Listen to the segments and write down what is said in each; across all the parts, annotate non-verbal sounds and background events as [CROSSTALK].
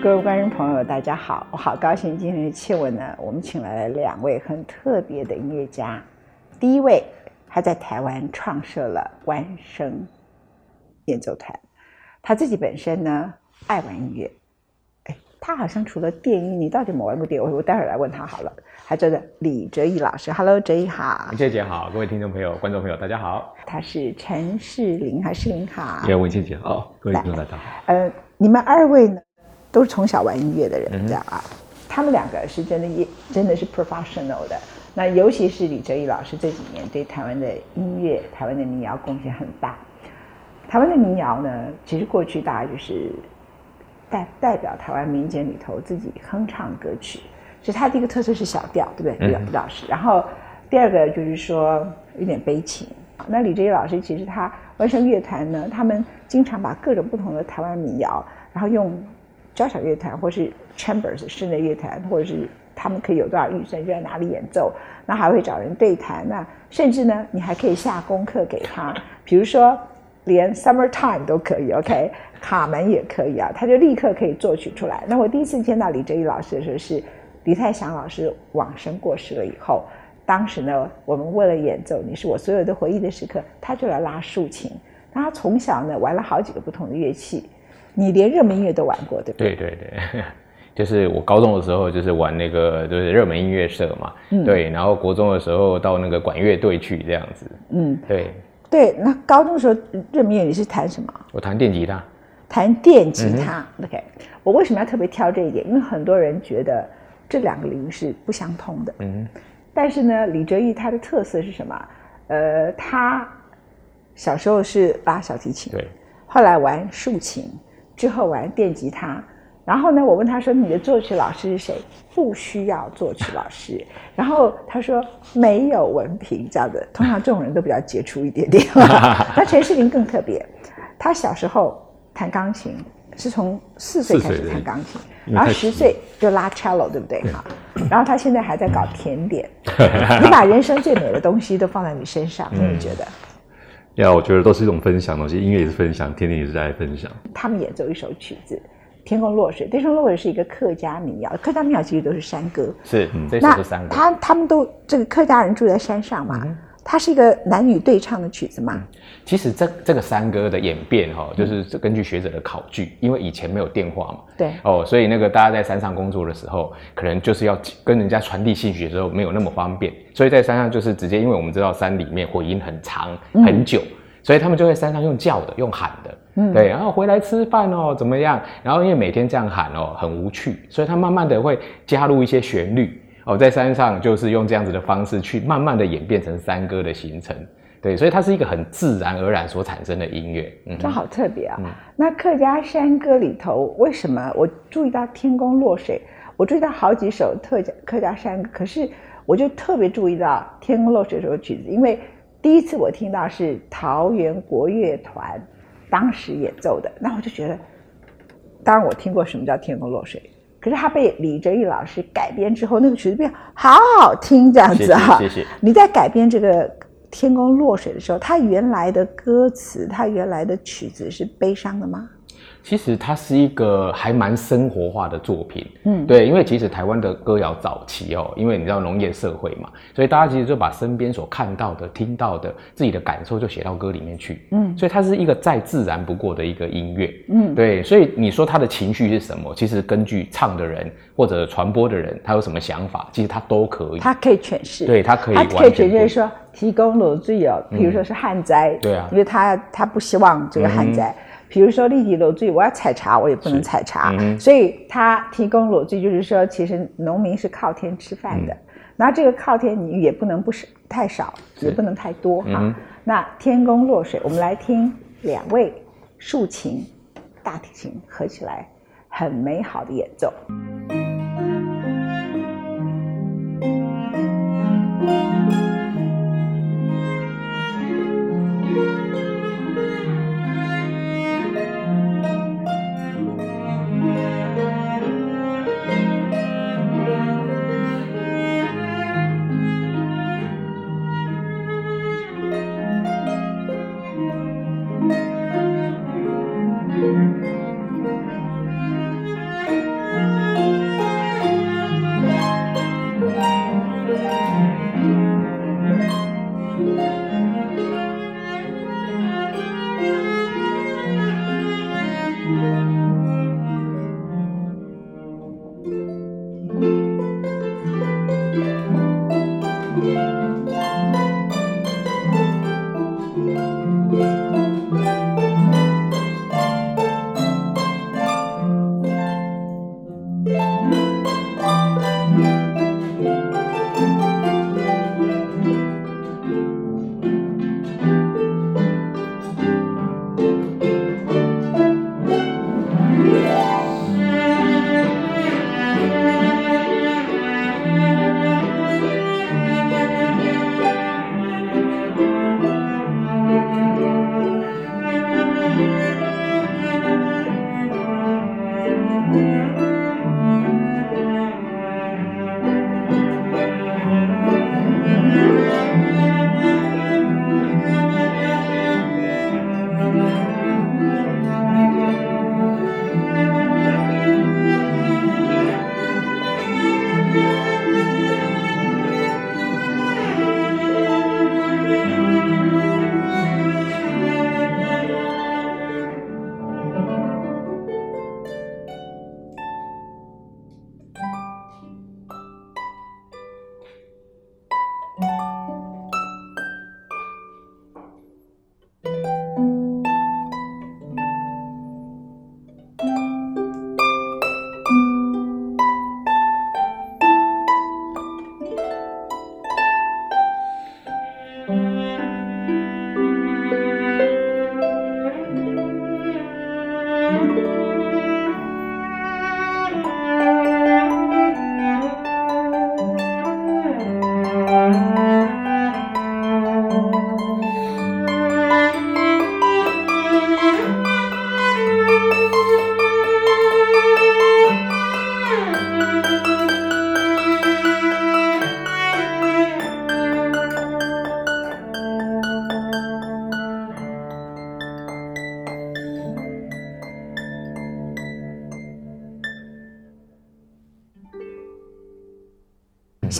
各位观众朋友，大家好！我好高兴今天的气温呢，我们请来了两位很特别的音乐家。第一位，他在台湾创设了弯声演奏团，他自己本身呢爱玩音乐。哎，他好像除了电音，你到底有没有玩过电？我我待会儿来问他好了。还叫做李哲毅老师，Hello，哲毅好。文倩姐好，各位听众朋友、观众朋友，大家好。他是陈世林，还是林好？你好，文倩姐好，各位听众大家好。呃，你们二位呢？都是从小玩音乐的人，这样啊，他们两个是真的也真的是 professional 的。那尤其是李哲毅老师这几年对台湾的音乐、台湾的民谣贡献很大。台湾的民谣呢，其实过去大家就是代代表台湾民间里头自己哼唱歌曲，所以它的一个特色是小调，对不对？李老师。然后第二个就是说有点悲情。那李哲毅老师其实他万声乐团呢，他们经常把各种不同的台湾民谣，然后用。交响乐团，或是 chambers 室内乐团，或者是他们可以有多少预算就在哪里演奏，那还会找人对谈，那甚至呢，你还可以下功课给他，比如说连 summertime 都可以，OK，卡门也可以啊，他就立刻可以作曲出来。那我第一次见到李哲毅老师的时候是李泰祥老师往生过世了以后，当时呢，我们为了演奏你是我所有的回忆的时刻，他就来拉竖琴，他从小呢玩了好几个不同的乐器。你连热门音乐都玩过，对不对？对对对，[LAUGHS] 就是我高中的时候就是玩那个就是热门音乐社嘛，对，然后国中的时候到那个管乐队去这样子，嗯，对对。那高中的时候热门音乐你是弹什么？我弹电吉他。弹电吉他，OK。我为什么要特别挑这一点？因为很多人觉得这两个领域是不相通的，嗯。但是呢，李哲毅他的特色是什么？呃，他小时候是拉小提琴，对，后来玩竖琴。之后玩电吉他，然后呢，我问他说：“你的作曲老师是谁？”不需要作曲老师。然后他说：“没有文凭，这样的。通常这种人都比较杰出一点点。那陈世林更特别，他小时候弹钢琴，是从四岁开始弹钢琴，然后十岁就拉 cello，对不对？哈。然后他现在还在搞甜点。[LAUGHS] 你把人生最美的东西都放在你身上，你觉得？呀，我觉得都是一种分享东西，音乐也是分享，天天也是在分享。他们演奏一首曲子《天空落水》，《天空落水》是一个客家民谣，客家民谣其实都是山歌。是，这首是山歌。他他们都这个客家人住在山上嘛。它是一个男女对唱的曲子嘛？其实这这个山歌的演变哈，就是根据学者的考据，因为以前没有电话嘛，对。哦，所以那个大家在山上工作的时候，可能就是要跟人家传递信息的时候没有那么方便，所以在山上就是直接，因为我们知道山里面回音很长很久，所以他们就在山上用叫的，用喊的，嗯，对，然后回来吃饭哦，怎么样？然后因为每天这样喊哦，很无趣，所以他慢慢的会加入一些旋律。哦，在山上就是用这样子的方式去慢慢的演变成山歌的形成，对，所以它是一个很自然而然所产生的音乐。嗯，这好特别啊。那客家山歌里头，为什么我注意到《天宫落水》，我注意到好几首特家客家山歌，可是我就特别注意到《天宫落水》这首曲子，因为第一次我听到是桃园国乐团当时演奏的，那我就觉得，当然我听过什么叫《天宫落水》。可是他被李哲毅老师改编之后，那个曲子变好好听，这样子哈。谢谢。你在改编这个《天空落水》的时候，他原来的歌词，他原来的曲子是悲伤的吗？其实它是一个还蛮生活化的作品，嗯，对，因为其实台湾的歌谣早期哦，因为你知道农业社会嘛，所以大家其实就把身边所看到的、听到的、自己的感受就写到歌里面去，嗯，所以它是一个再自然不过的一个音乐，嗯，对，所以你说他的情绪是什么？其实根据唱的人或者传播的人他有什么想法，其实他都可以，他可以诠释，对他可以，他可以诠释说提供裸罪哦，比如说是旱灾，对啊，因为他他不希望这个旱灾。比如说立体裸具我要采茶我也不能采茶。所以他提供裸具就是说其实农民是靠天吃饭的。那这个靠天你也不能不是太少也不能太多哈那天宫落水我们来听两位竖琴大提琴合起来很美好的演奏。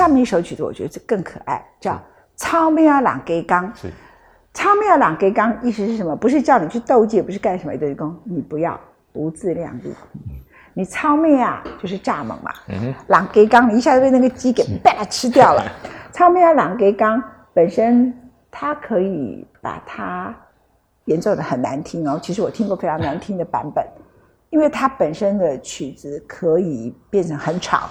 下面一首曲子我觉得这更可爱，叫《超妙朗给刚》。是超妙朗给刚意思是什么？不是叫你去斗鸡，不是干什么的工，你不要不自量力。你超妹啊，就是蚱蜢嘛。朗给刚，你一下就被那个鸡给啪吃掉了。超妙朗给刚本身它可以把它演奏的很难听哦。其实我听过非常难听的版本，因为它本身的曲子可以变成很吵，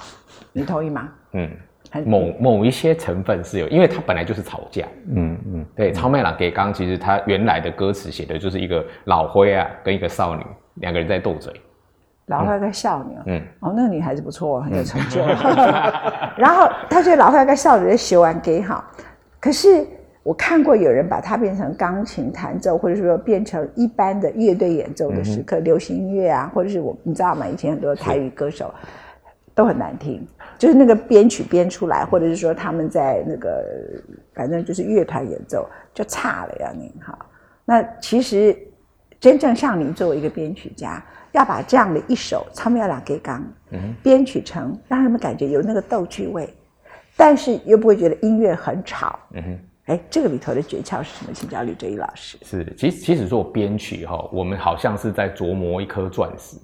你同意吗？嗯，很某某一些成分是有，因为它本来就是吵架。嗯嗯，对，超麦朗给刚其实他原来的歌词写的就是一个老灰啊跟一个少女两个人在斗嘴。老灰跟少女，嗯哦，那个女孩子不错，很有成就。[LAUGHS] [LAUGHS] 然后他觉得老灰跟少女学完给好，可是我看过有人把它变成钢琴弹奏，或者说变成一般的乐队演奏的时刻，流行音乐啊，或者是我你知道吗？以前很多台语歌手都很难听，就是那个编曲编出来，或者是说他们在那个反正就是乐团演奏就差了呀，您哈。那其实真正像您作为一个编曲家，要把这样的一首《苍妙两给刚》编曲成让人们感觉有那个逗趣味，但是又不会觉得音乐很吵。嗯哼。哎，这个里头的诀窍是什么？请教吕哲一老师。是，其实其实做编曲哈，我们好像是在琢磨一颗钻石。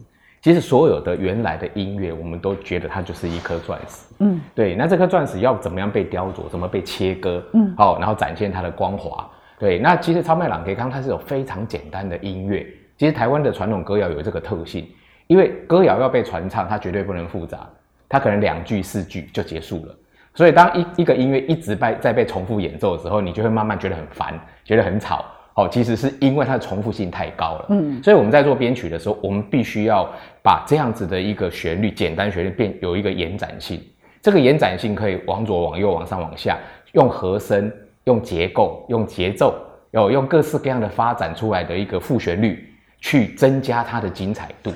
其实所有的原来的音乐，我们都觉得它就是一颗钻石。嗯，对。那这颗钻石要怎么样被雕琢，怎么被切割？嗯，好，然后展现它的光华。对。那其实超麦朗给康它是有非常简单的音乐。其实台湾的传统歌谣有这个特性，因为歌谣要被传唱，它绝对不能复杂，它可能两句四句就结束了。所以，当一一个音乐一直被在被重复演奏的时候，你就会慢慢觉得很烦，觉得很吵。哦，其实是因为它的重复性太高了。嗯，所以我们在做编曲的时候，我们必须要把这样子的一个旋律，简单旋律变有一个延展性。这个延展性可以往左、往右、往上、往下，用和声、用结构、用节奏，有用各式各样的发展出来的一个副旋律，去增加它的精彩度。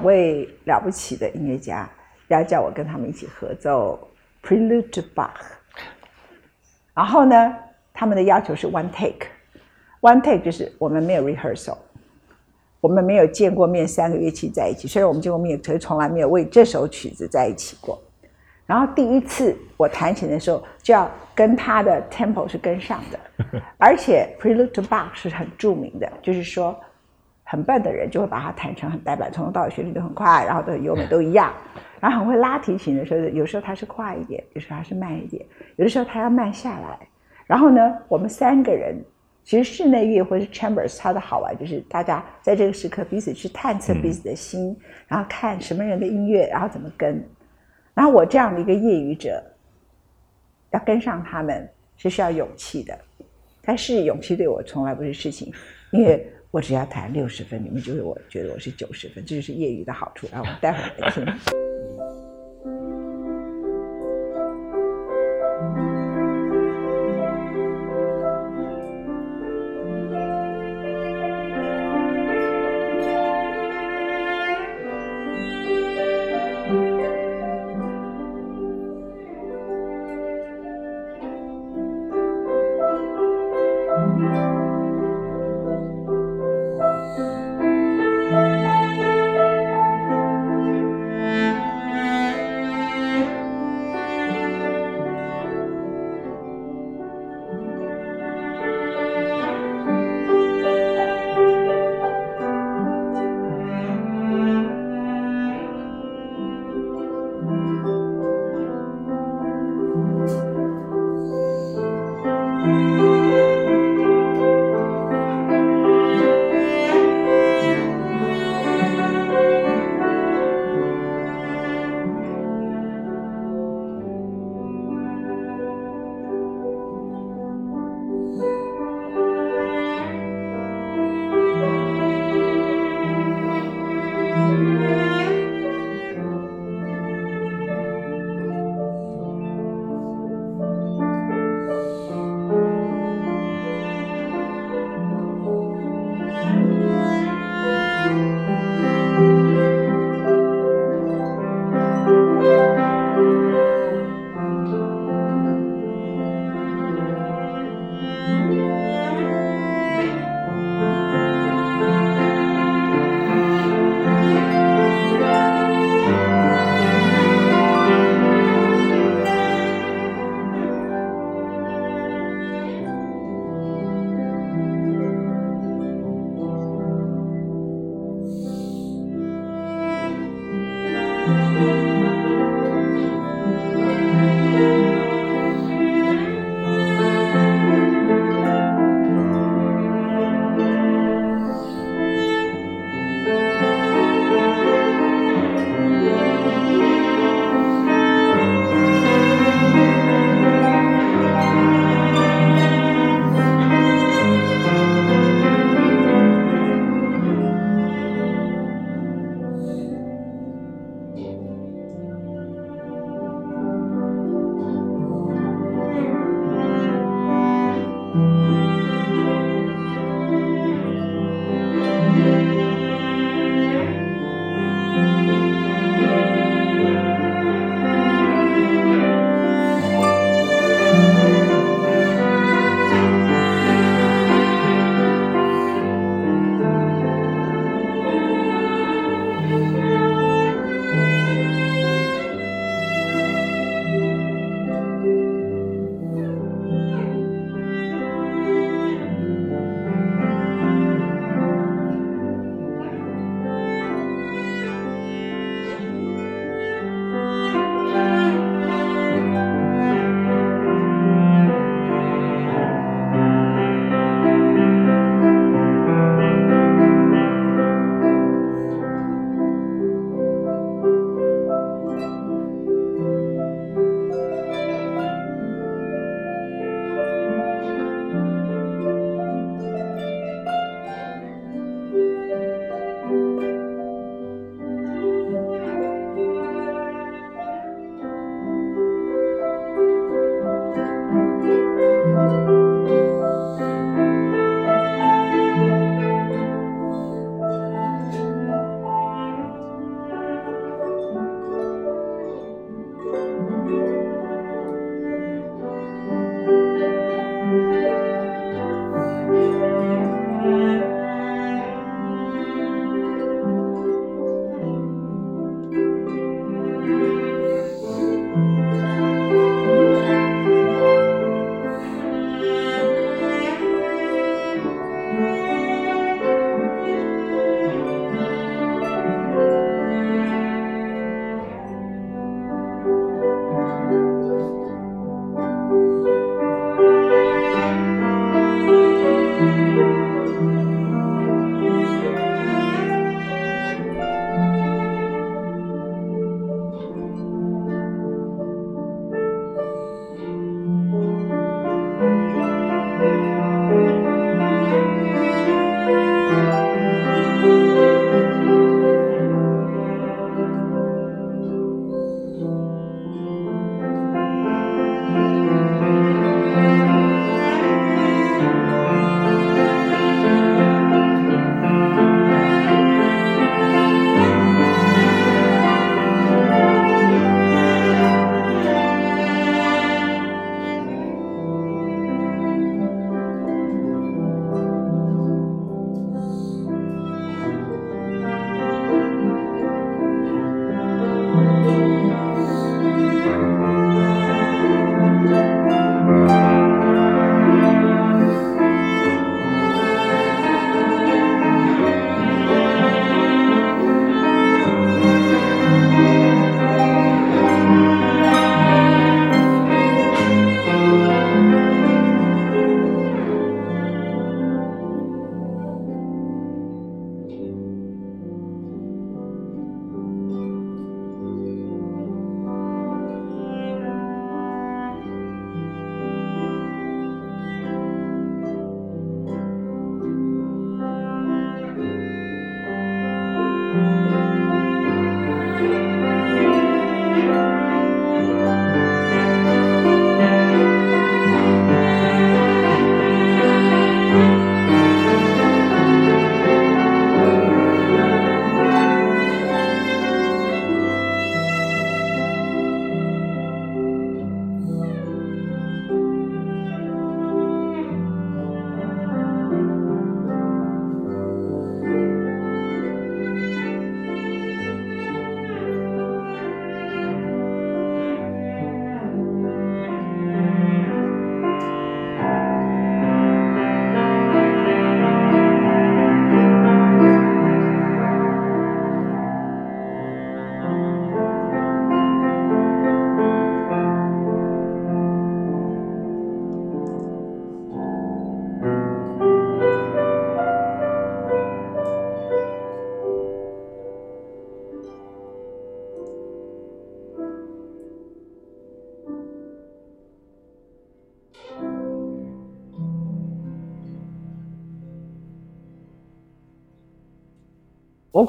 两位了不起的音乐家要叫我跟他们一起合奏《Prelude to Bach》，然后呢，他们的要求是 one take。one take 就是我们没有 rehearsal，我们没有见过面，三个乐器在一起，虽然我们见过面，可是从来没有为这首曲子在一起过。然后第一次我弹琴的时候，就要跟他的 tempo 是跟上的，[LAUGHS] 而且 Prelude to Bach 是很著名的，就是说很笨的人就会把它弹成很呆板，从头到尾旋律都很快，然后都很优美，都一样。然后很会拉提琴的时候，有时候它是快一点，有时候它是慢一点，有的时候它要慢下来。然后呢，我们三个人其实室内乐或者是 chambers，它的好玩就是大家在这个时刻彼此去探测彼此的心，然后看什么人的音乐，然后怎么跟。然后我这样的一个业余者，要跟上他们是需要勇气的，但是勇气对我从来不是事情，因为我只要弹六十分，你们就会我觉得我是九十分，这就是业余的好处。然后我们待会儿来听。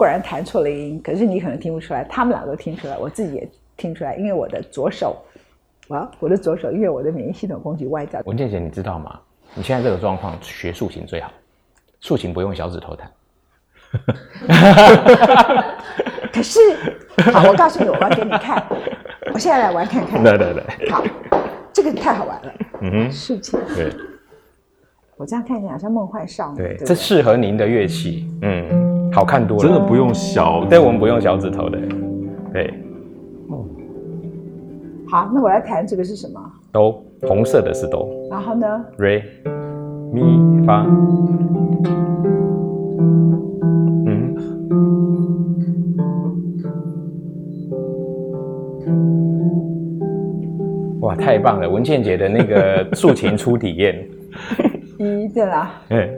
果然弹错了音，可是你可能听不出来，他们俩都听出来，我自己也听出来，因为我的左手，啊，我的左手，因为我的免疫系统攻击外在。文倩姐，你知道吗？你现在这个状况，学竖琴最好，竖琴不用小指头弹。[LAUGHS] 可是，好，我告诉你，我要给你看，我现在来玩看看。对对对。好，这个太好玩了。嗯哼，竖琴。对。我这样看起来好像梦幻少女。对，这适合您的乐器。嗯，好看多了。真的不用小，对，我们不用小指头的。对。哦。好，那我要弹这个是什么？哆，红色的是哆。然后呢？Re，咪发。嗯。哇，太棒了！文倩姐的那个竖琴初体验。[LAUGHS] 一对啦。嗯。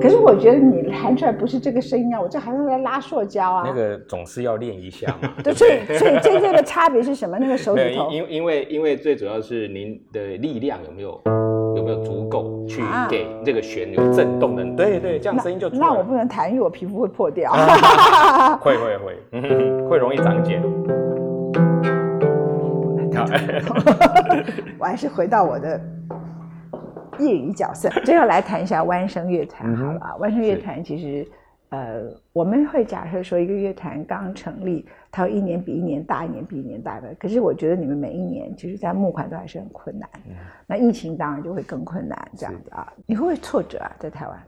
可是我觉得你弹出来不是这个声音啊，我这好像在拉塑胶啊。那个总是要练一下嘛。[LAUGHS] 对，所以所以真正的差别是什么？那个手指头。[LAUGHS] 因因为因为最主要是您的力量有没有有没有足够去给这个弦有震动的？对对，这样声音就。那我不能弹，因为我皮肤会破掉。会会 [LAUGHS] 会，会容易长茧。我还是回到我的。业余角色，[LAUGHS] 最后来谈一下弯声乐团好了。弯声乐团其实，呃，我们会假设说，一个乐团刚成立，它一年比一年大，一年比一年大的。可是我觉得你们每一年，其实，在募款都还是很困难。那疫情当然就会更困难，这样子啊。你会不会挫折啊？在台湾？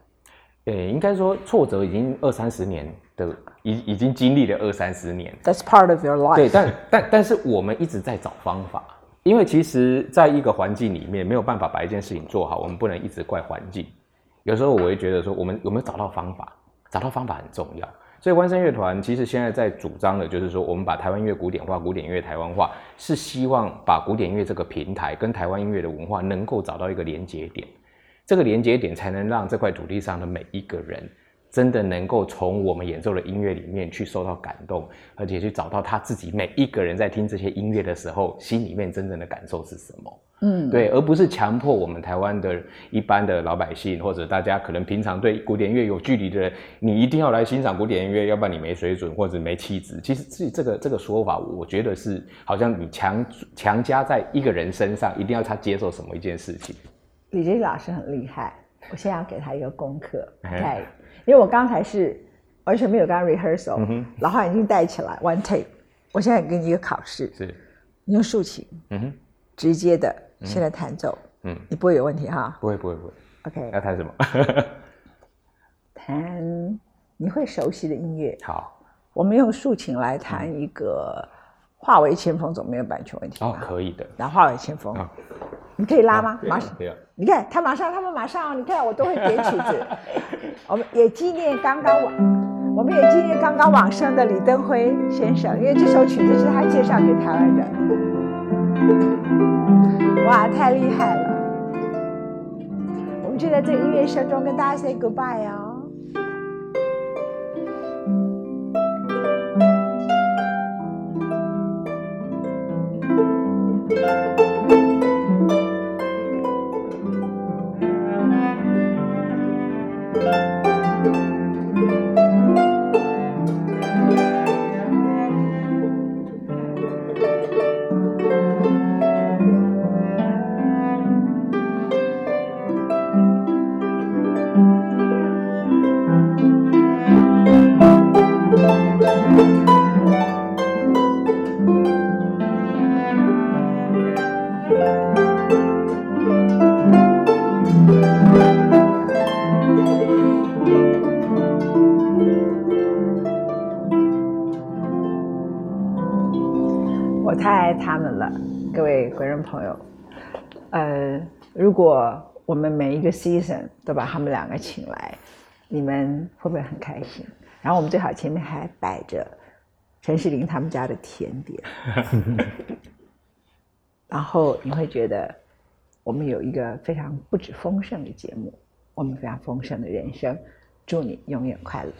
呃，应该说挫折已经二三十年的，已已经经历了二三十年。That's part of your life。对，但但但是我们一直在找方法。因为其实，在一个环境里面，没有办法把一件事情做好，我们不能一直怪环境。有时候我会觉得说，我们有没有找到方法？找到方法很重要。所以，万声乐团其实现在在主张的，就是说，我们把台湾乐古典化、古典音乐台湾化，是希望把古典音乐这个平台跟台湾音乐的文化能够找到一个连接点。这个连接点才能让这块土地上的每一个人。真的能够从我们演奏的音乐里面去受到感动，而且去找到他自己每一个人在听这些音乐的时候，心里面真正的感受是什么？嗯，对，而不是强迫我们台湾的一般的老百姓，或者大家可能平常对古典乐有距离的人，你一定要来欣赏古典音乐，要不然你没水准或者没气质。其实这这个这个说法，我觉得是好像你强强加在一个人身上，一定要他接受什么一件事情。李杰老师很厉害，我现在要给他一个功课，对。因为我刚才是完全没有跟他 rehearsal，老话已经带起来 one take。我现在给你一个考试，是，你用竖琴，嗯哼，直接的，现在弹奏，嗯，你不会有问题哈？不会不会不会。OK。要弹什么？弹你会熟悉的音乐。好，我们用竖琴来弹一个《化为前锋》，总没有版权问题哦，可以的。然后《化为前锋》。你可以拉吗？马上，你看他马上，他们马上，你看我都会点曲子。我们也纪念刚刚往，我们也纪念刚刚往生的李登辉先生，因为这首曲子是他介绍给台湾人。哇，太厉害了！我们就在这音乐声中跟大家 say goodbye 哦。朋友。呃如果我们每一个 season 都把他们两个请来你们会不会很开心？然后我们最好前面还摆着陈世林他们家的甜点。[LAUGHS] 然后你会觉得我们有一个非常不止丰盛的节目我们非常丰盛的人生祝你永远快乐。